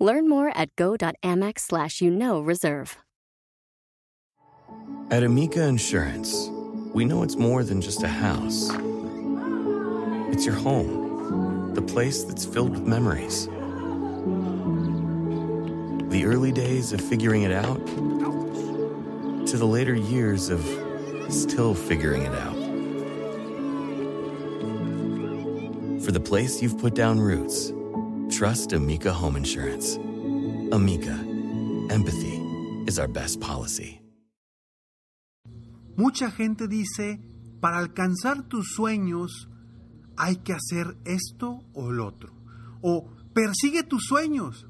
Learn more at go.amex slash you know reserve. At Amica Insurance, we know it's more than just a house. It's your home, the place that's filled with memories. The early days of figuring it out to the later years of still figuring it out. For the place you've put down roots, trust Amica Home Insurance. Amica, empathy is our best policy. Mucha gente dice, para alcanzar tus sueños hay que hacer esto o lo otro. O persigue tus sueños.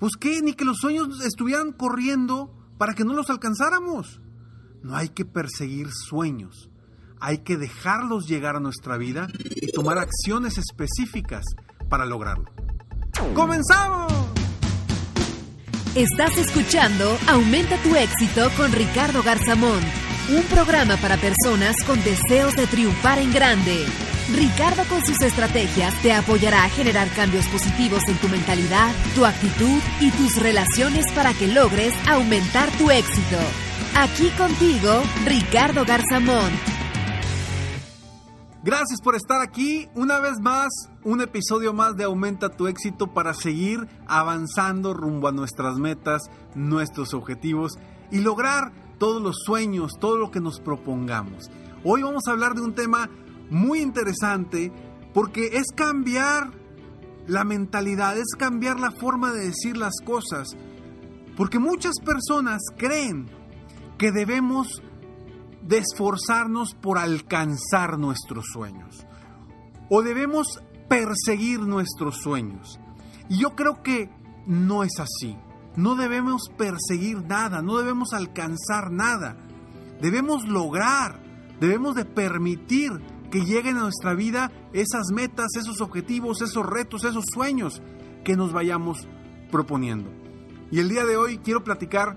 Pues qué, ni que los sueños estuvieran corriendo para que no los alcanzáramos. No hay que perseguir sueños. Hay que dejarlos llegar a nuestra vida y tomar acciones específicas para lograrlo. ¡Comenzamos! Estás escuchando Aumenta tu éxito con Ricardo Garzamón, un programa para personas con deseos de triunfar en grande. Ricardo con sus estrategias te apoyará a generar cambios positivos en tu mentalidad, tu actitud y tus relaciones para que logres aumentar tu éxito. Aquí contigo, Ricardo Garzamón. Gracias por estar aquí una vez más, un episodio más de Aumenta tu éxito para seguir avanzando rumbo a nuestras metas, nuestros objetivos y lograr todos los sueños, todo lo que nos propongamos. Hoy vamos a hablar de un tema muy interesante porque es cambiar la mentalidad, es cambiar la forma de decir las cosas. Porque muchas personas creen que debemos de esforzarnos por alcanzar nuestros sueños o debemos perseguir nuestros sueños. Y yo creo que no es así. No debemos perseguir nada, no debemos alcanzar nada. Debemos lograr, debemos de permitir que lleguen a nuestra vida esas metas, esos objetivos, esos retos, esos sueños que nos vayamos proponiendo. Y el día de hoy quiero platicar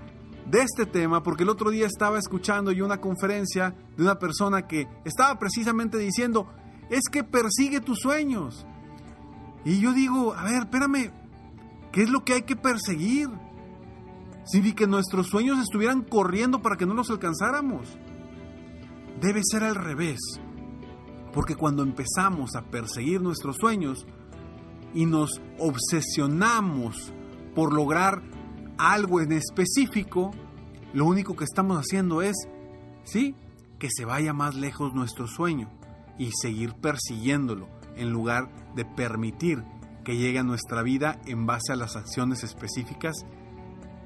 de este tema porque el otro día estaba escuchando yo una conferencia de una persona que estaba precisamente diciendo, es que persigue tus sueños. Y yo digo, a ver, espérame, ¿qué es lo que hay que perseguir? Si vi que nuestros sueños estuvieran corriendo para que no los alcanzáramos. Debe ser al revés. Porque cuando empezamos a perseguir nuestros sueños y nos obsesionamos por lograr algo en específico, lo único que estamos haciendo es, sí, que se vaya más lejos nuestro sueño y seguir persiguiéndolo en lugar de permitir que llegue a nuestra vida en base a las acciones específicas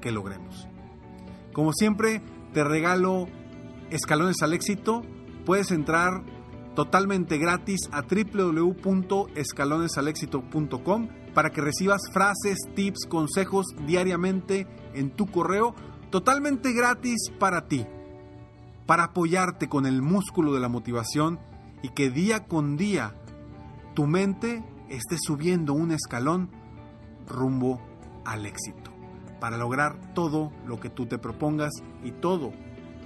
que logremos. Como siempre, te regalo escalones al éxito. Puedes entrar totalmente gratis a www.escalonesalexito.com para que recibas frases, tips, consejos diariamente en tu correo totalmente gratis para ti, para apoyarte con el músculo de la motivación y que día con día tu mente esté subiendo un escalón rumbo al éxito, para lograr todo lo que tú te propongas y todo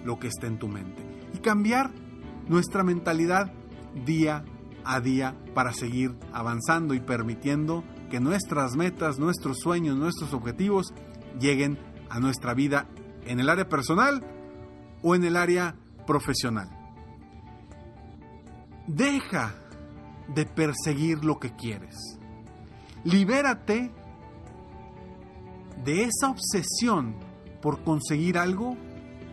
lo que esté en tu mente. Y cambiar nuestra mentalidad día a día para seguir avanzando y permitiendo que nuestras metas, nuestros sueños, nuestros objetivos lleguen a nuestra vida en el área personal o en el área profesional. Deja de perseguir lo que quieres. Libérate de esa obsesión por conseguir algo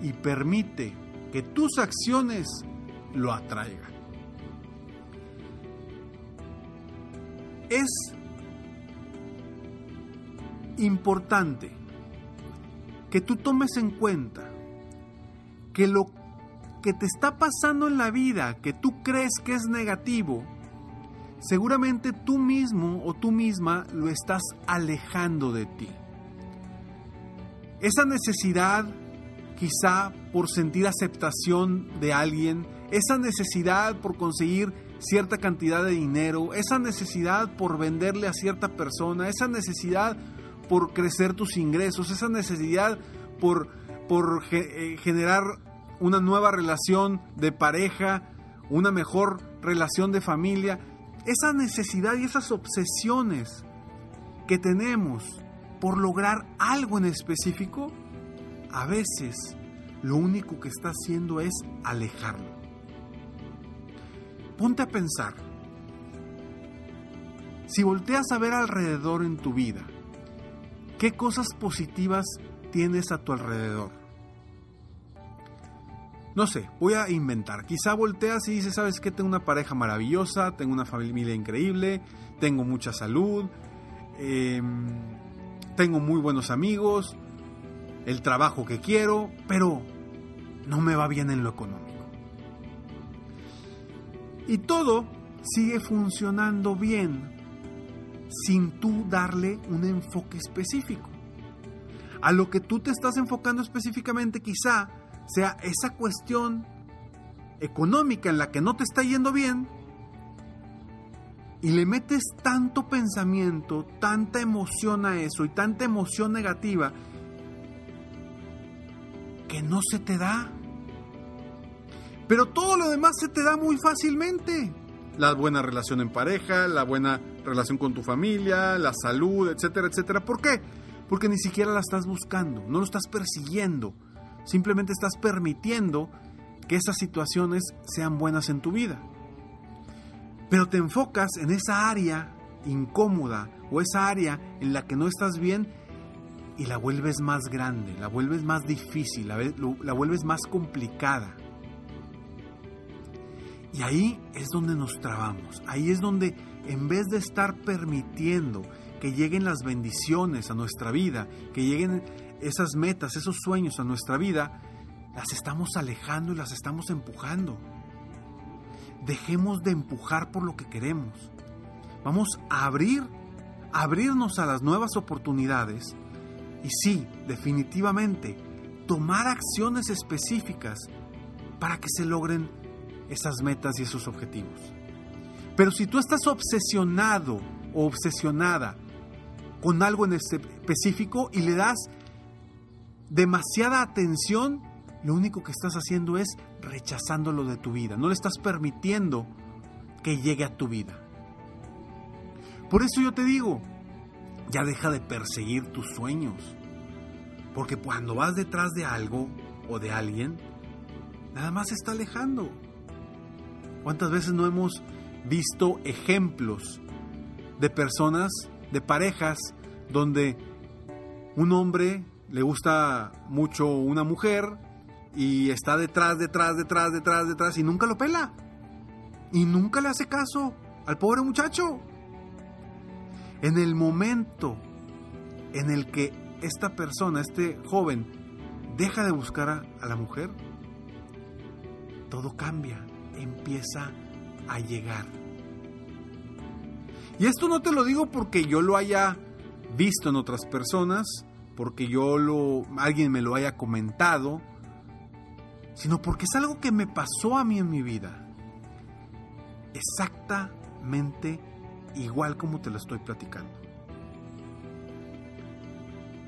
y permite que tus acciones lo atraigan. Es importante que tú tomes en cuenta que lo que te está pasando en la vida, que tú crees que es negativo, seguramente tú mismo o tú misma lo estás alejando de ti. esa necesidad quizá por sentir aceptación de alguien, esa necesidad por conseguir cierta cantidad de dinero, esa necesidad por venderle a cierta persona, esa necesidad por crecer tus ingresos, esa necesidad por, por eh, generar una nueva relación de pareja, una mejor relación de familia, esa necesidad y esas obsesiones que tenemos por lograr algo en específico, a veces lo único que está haciendo es alejarlo. Ponte a pensar, si volteas a ver alrededor en tu vida, ¿qué cosas positivas tienes a tu alrededor? No sé, voy a inventar. Quizá volteas y dices, ¿sabes qué? Tengo una pareja maravillosa, tengo una familia increíble, tengo mucha salud, em, tengo muy buenos amigos, el trabajo que quiero, pero no me va bien en lo económico. Y todo sigue funcionando bien sin tú darle un enfoque específico. A lo que tú te estás enfocando específicamente quizá sea esa cuestión económica en la que no te está yendo bien y le metes tanto pensamiento, tanta emoción a eso y tanta emoción negativa que no se te da. Pero todo lo demás se te da muy fácilmente. La buena relación en pareja, la buena relación con tu familia, la salud, etcétera, etcétera. ¿Por qué? Porque ni siquiera la estás buscando, no lo estás persiguiendo. Simplemente estás permitiendo que esas situaciones sean buenas en tu vida. Pero te enfocas en esa área incómoda o esa área en la que no estás bien y la vuelves más grande, la vuelves más difícil, la, la vuelves más complicada. Y ahí es donde nos trabamos, ahí es donde en vez de estar permitiendo que lleguen las bendiciones a nuestra vida, que lleguen esas metas, esos sueños a nuestra vida, las estamos alejando y las estamos empujando. Dejemos de empujar por lo que queremos. Vamos a abrir, abrirnos a las nuevas oportunidades y sí, definitivamente, tomar acciones específicas para que se logren esas metas y esos objetivos. Pero si tú estás obsesionado o obsesionada con algo en específico y le das demasiada atención, lo único que estás haciendo es rechazándolo de tu vida. No le estás permitiendo que llegue a tu vida. Por eso yo te digo, ya deja de perseguir tus sueños. Porque cuando vas detrás de algo o de alguien, nada más se está alejando. ¿Cuántas veces no hemos visto ejemplos de personas, de parejas, donde un hombre le gusta mucho una mujer y está detrás, detrás, detrás, detrás, detrás y nunca lo pela? Y nunca le hace caso al pobre muchacho. En el momento en el que esta persona, este joven, deja de buscar a, a la mujer, todo cambia empieza a llegar. Y esto no te lo digo porque yo lo haya visto en otras personas, porque yo lo alguien me lo haya comentado, sino porque es algo que me pasó a mí en mi vida. Exactamente igual como te lo estoy platicando.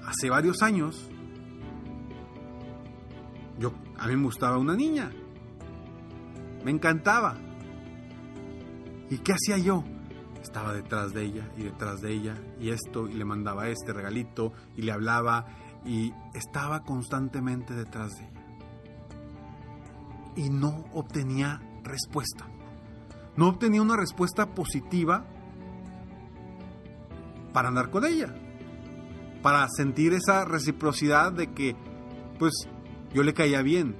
Hace varios años yo a mí me gustaba una niña me encantaba. ¿Y qué hacía yo? Estaba detrás de ella y detrás de ella y esto y le mandaba este regalito y le hablaba y estaba constantemente detrás de ella. Y no obtenía respuesta. No obtenía una respuesta positiva para andar con ella. Para sentir esa reciprocidad de que, pues, yo le caía bien,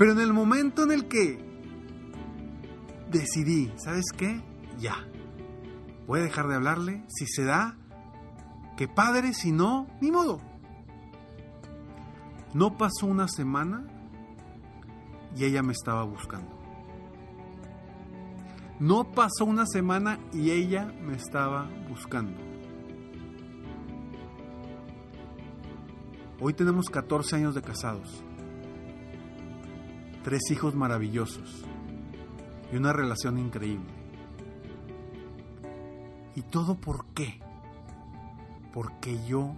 pero en el momento en el que decidí, ¿sabes qué? Ya. Voy a dejar de hablarle. Si se da, que padre, si no, ni modo. No pasó una semana y ella me estaba buscando. No pasó una semana y ella me estaba buscando. Hoy tenemos 14 años de casados, tres hijos maravillosos y una relación increíble. ¿Y todo por qué? Porque yo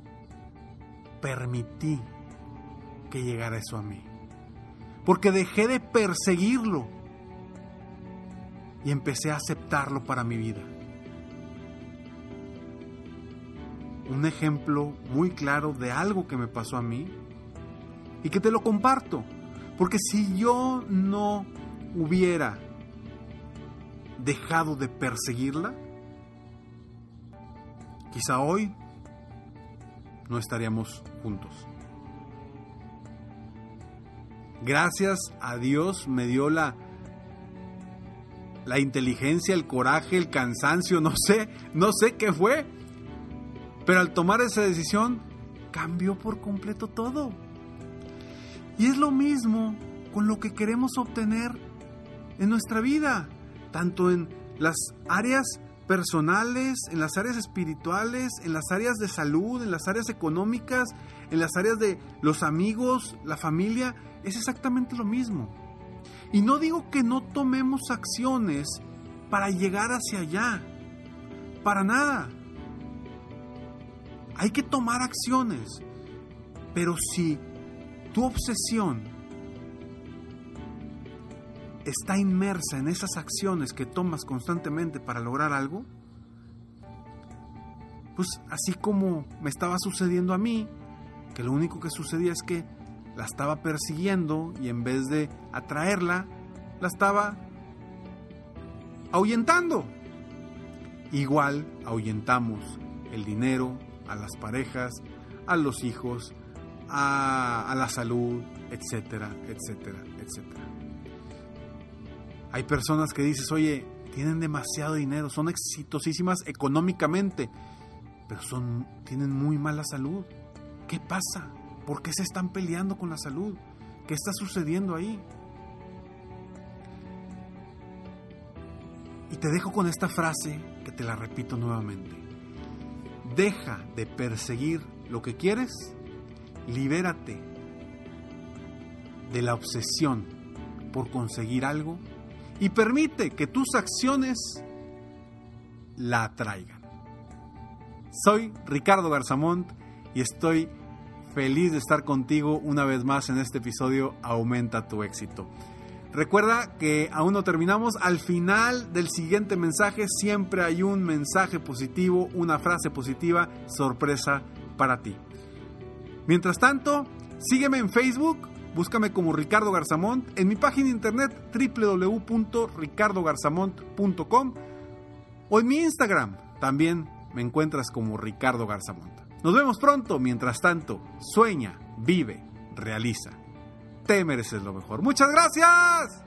permití que llegara eso a mí. Porque dejé de perseguirlo y empecé a aceptarlo para mi vida. Un ejemplo muy claro de algo que me pasó a mí y que te lo comparto. Porque si yo no hubiera dejado de perseguirla, quizá hoy no estaríamos juntos. Gracias a Dios me dio la la inteligencia, el coraje, el cansancio, no sé, no sé qué fue. Pero al tomar esa decisión cambió por completo todo. Y es lo mismo con lo que queremos obtener en nuestra vida, tanto en las áreas personales, en las áreas espirituales, en las áreas de salud, en las áreas económicas, en las áreas de los amigos, la familia, es exactamente lo mismo. Y no digo que no tomemos acciones para llegar hacia allá, para nada. Hay que tomar acciones, pero si tu obsesión está inmersa en esas acciones que tomas constantemente para lograr algo, pues así como me estaba sucediendo a mí, que lo único que sucedía es que la estaba persiguiendo y en vez de atraerla, la estaba ahuyentando. Igual ahuyentamos el dinero, a las parejas, a los hijos, a, la salud, etcétera, etcétera, etcétera. Hay personas que dices, oye, tienen demasiado dinero, son exitosísimas económicamente, pero son, tienen muy mala salud. ¿Qué pasa? ¿Por qué se están peleando con la salud? ¿Qué está sucediendo ahí? Y te dejo con esta frase que te la repito nuevamente. Deja de perseguir lo que quieres, libérate de la obsesión por conseguir algo y permite que tus acciones la atraigan. Soy Ricardo Garzamont y estoy feliz de estar contigo una vez más en este episodio Aumenta tu éxito. Recuerda que aún no terminamos. Al final del siguiente mensaje siempre hay un mensaje positivo, una frase positiva, sorpresa para ti. Mientras tanto, sígueme en Facebook, búscame como Ricardo Garzamont, en mi página de internet www.ricardogarzamont.com o en mi Instagram, también me encuentras como Ricardo Garzamont. Nos vemos pronto, mientras tanto, sueña, vive, realiza. Te mereces lo mejor. Muchas gracias.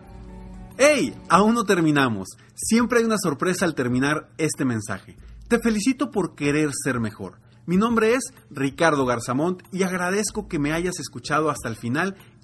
¡Hey! Aún no terminamos. Siempre hay una sorpresa al terminar este mensaje. Te felicito por querer ser mejor. Mi nombre es Ricardo Garzamont y agradezco que me hayas escuchado hasta el final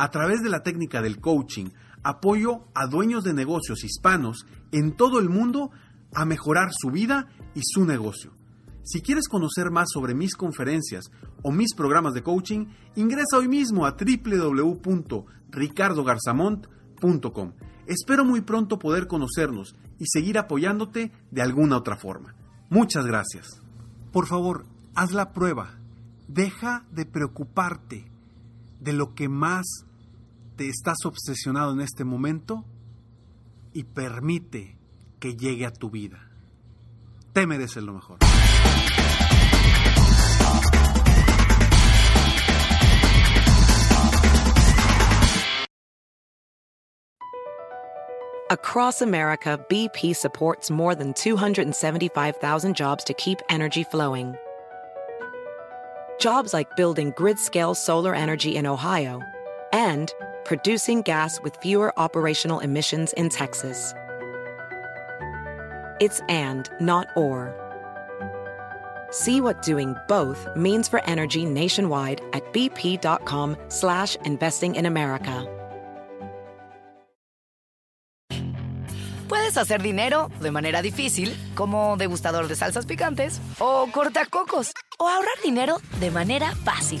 a través de la técnica del coaching, apoyo a dueños de negocios hispanos en todo el mundo a mejorar su vida y su negocio. Si quieres conocer más sobre mis conferencias o mis programas de coaching, ingresa hoy mismo a www.ricardogarzamont.com. Espero muy pronto poder conocernos y seguir apoyándote de alguna otra forma. Muchas gracias. Por favor, haz la prueba. Deja de preocuparte de lo que más te estás obsesionado en este momento y permite que llegue a tu vida. Te mereces lo mejor. Across America, BP supports more than 275,000 jobs to keep energy flowing. Jobs like building grid-scale solar energy in Ohio and producing gas with fewer operational emissions in Texas. It's and, not or. See what doing both means for energy nationwide at bp.com slash investing in America. Puedes hacer dinero de manera difícil, como degustador de salsas picantes, o cortacocos, o ahorrar dinero de manera fácil